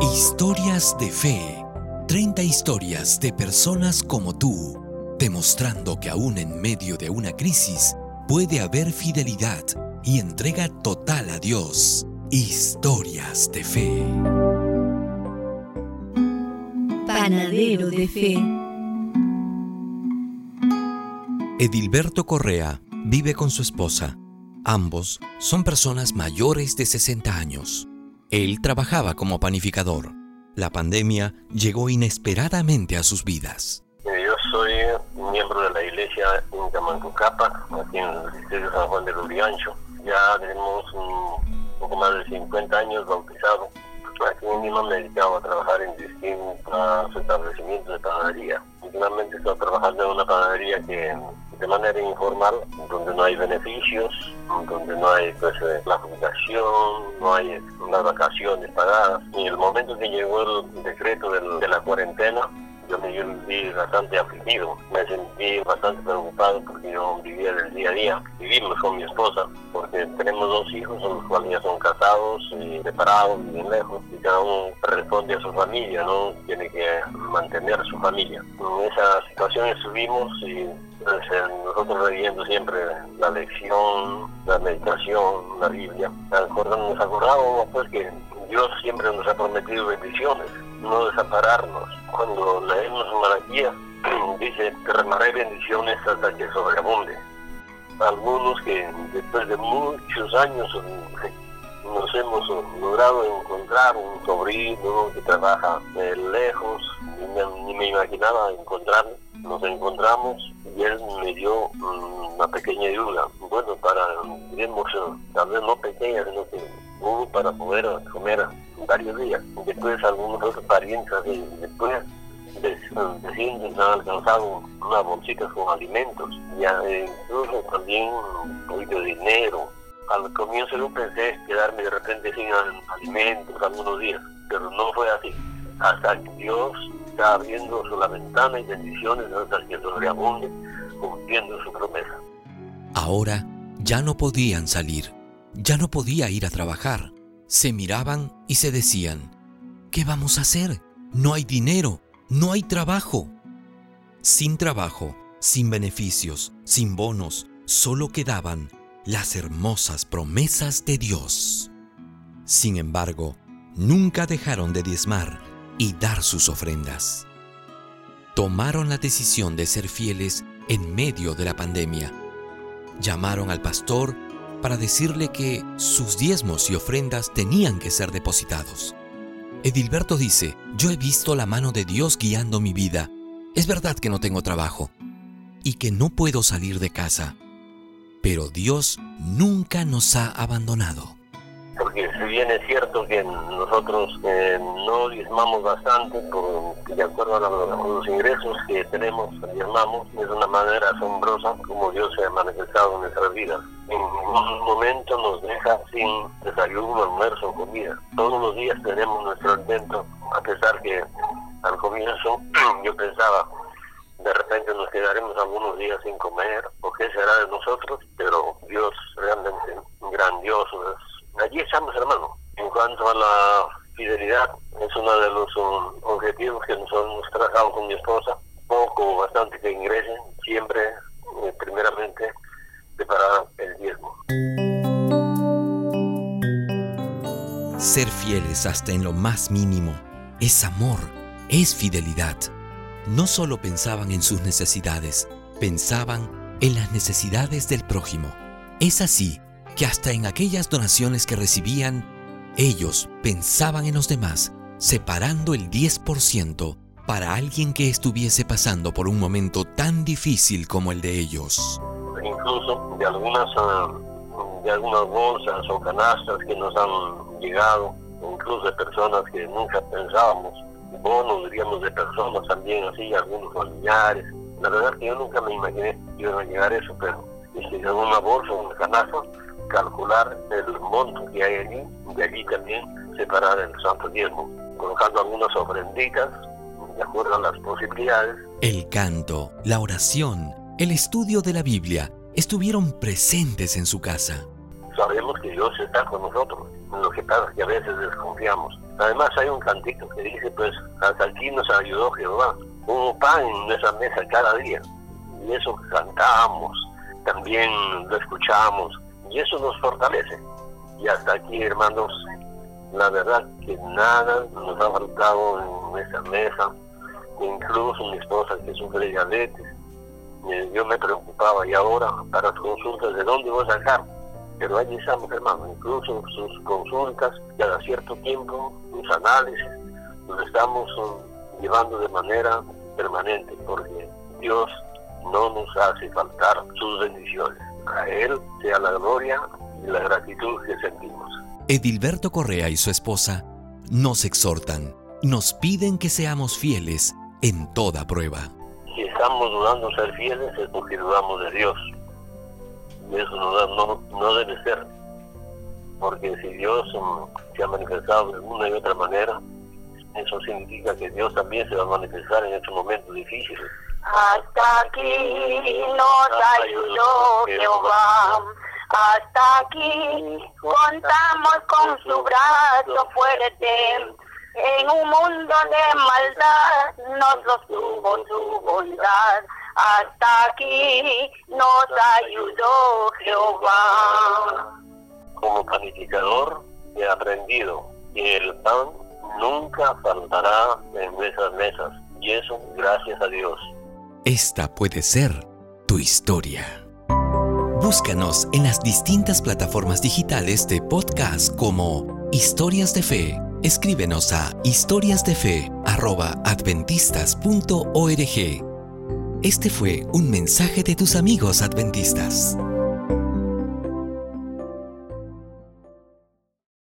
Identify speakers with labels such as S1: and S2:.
S1: Historias de fe. 30 historias de personas como tú, demostrando que aún en medio de una crisis puede haber fidelidad y entrega total a Dios. Historias de fe.
S2: Panadero de fe.
S1: Edilberto Correa vive con su esposa. Ambos son personas mayores de 60 años. Él trabajaba como panificador. La pandemia llegó inesperadamente a sus vidas.
S3: Yo soy miembro de la iglesia Incamancucapa, aquí en el distrito de San Juan de Luriancho. Ya tenemos un poco más de 50 años bautizados. Aquí mismo me he dedicado a trabajar en distintos establecimientos de panadería. Últimamente estoy trabajando en una panadería que de manera informal, donde no hay beneficios, donde no hay pues, eh, la jubilación, no hay las vacaciones pagadas. Y el momento que llegó el decreto de la cuarentena, yo me vi bastante afligido, me sentí bastante preocupado porque yo vivía del día a día. Vivimos con mi esposa porque tenemos dos hijos, los cuales ya son casados, y separados, viven lejos y cada uno responde a su familia, ¿no? Tiene que mantener a familia. En esa situación estuvimos y pues, nosotros leyendo siempre la lección, la meditación, la Biblia. Nos acordábamos pues que Dios siempre nos ha prometido bendiciones no desampararnos. Cuando leemos Malaquía, dice, derramaré bendiciones hasta que sobreabunde. Algunos que después de muchos años nos hemos logrado encontrar un sobrino que trabaja lejos, ni me, imaginaba encontrarlo. Nos encontramos y él me dio una pequeña ayuda. Bueno, para, digamos, tal vez no pequeña, sino que hubo para poder comer varios días. Después algunos otros parientes, después vecinos han alcanzado unas bolsitas con alimentos, ya incluso también un poquito de dinero. Al comienzo yo pensé quedarme de repente sin alimentos algunos días, pero no fue así. Hasta que Dios está abriendo la ventana y bendiciones hasta que sobreabunde, cumpliendo su promesa.
S1: Ahora ya no podían salir, ya no podía ir a trabajar se miraban y se decían, ¿qué vamos a hacer? No hay dinero, no hay trabajo. Sin trabajo, sin beneficios, sin bonos, solo quedaban las hermosas promesas de Dios. Sin embargo, nunca dejaron de diezmar y dar sus ofrendas. Tomaron la decisión de ser fieles en medio de la pandemia. Llamaron al pastor para decirle que sus diezmos y ofrendas tenían que ser depositados. Edilberto dice, yo he visto la mano de Dios guiando mi vida. Es verdad que no tengo trabajo y que no puedo salir de casa, pero Dios nunca nos ha abandonado
S3: porque si bien es cierto que nosotros eh, no diezmamos bastante, por, de acuerdo a los, ingresos que tenemos, diezmamos, es una manera asombrosa como Dios se ha manifestado en nuestras vidas. En un momento nos deja sin desayuno, almuerzo, comida. Todos los días tenemos nuestro alimento, a pesar que al comienzo yo pensaba, de repente nos quedaremos algunos días sin comer, o qué será de nosotros, pero Dios realmente grandioso es allí estamos, hermano. En cuanto a la fidelidad, es uno de los um, objetivos que nosotros hemos trazado con mi esposa. Poco o bastante que ingresen, siempre, eh, primeramente, preparar el diezmo.
S1: Ser fieles hasta en lo más mínimo es amor, es fidelidad. No solo pensaban en sus necesidades, pensaban en las necesidades del prójimo. Es así que hasta en aquellas donaciones que recibían, ellos pensaban en los demás, separando el 10% para alguien que estuviese pasando por un momento tan difícil como el de ellos.
S3: Incluso de algunas, ah, de algunas bolsas o canastas que nos han llegado, incluso de personas que nunca pensábamos, bonos diríamos de personas también así, algunos familiares. La verdad es que yo nunca me imaginé que iba a llegar eso, pero si de una bolsa o una canasta calcular el monto que hay allí, de allí también separar el santo diezmo, colocando algunas ofrenditas de acuerdo a las posibilidades.
S1: El canto, la oración, el estudio de la Biblia estuvieron presentes en su casa.
S3: Sabemos que Dios está con nosotros, lo que pasa es que a veces desconfiamos. Además hay un cantito que dice, pues, hasta aquí nos ayudó Jehová. Hubo pan en nuestra mesa cada día. Y eso cantábamos, también lo escuchamos, y eso nos fortalece. Y hasta aquí, hermanos, la verdad que nada nos ha faltado en nuestra mesa. Incluso mi esposa que sufre diabetes, yo me preocupaba y ahora para consultas, ¿de dónde voy a sacar? Pero allí estamos, hermano, incluso sus consultas, cada cierto tiempo, sus análisis, los estamos um, llevando de manera permanente, porque Dios no nos hace faltar sus bendiciones. A Él sea la gloria y la gratitud que sentimos.
S1: Edilberto Correa y su esposa nos exhortan, nos piden que seamos fieles en toda prueba.
S3: Si estamos dudando ser fieles es porque dudamos de Dios. Y eso no, no, Dios se ha manifestado de una y otra manera, eso significa que Dios también se va a manifestar en estos momentos difíciles.
S4: Hasta aquí nos ayudó Jehová. Hasta aquí contamos con su brazo fuerte. En un mundo de maldad nos sostuvo su bondad. Hasta aquí nos ayudó Jehová.
S3: Como panificador he aprendido que el pan nunca faltará en nuestras mesas. Y eso gracias a Dios.
S1: Esta puede ser tu historia. Búscanos en las distintas plataformas digitales de podcast como Historias de Fe. Escríbenos a historiasdefe.adventistas.org. Este fue un mensaje de tus amigos adventistas.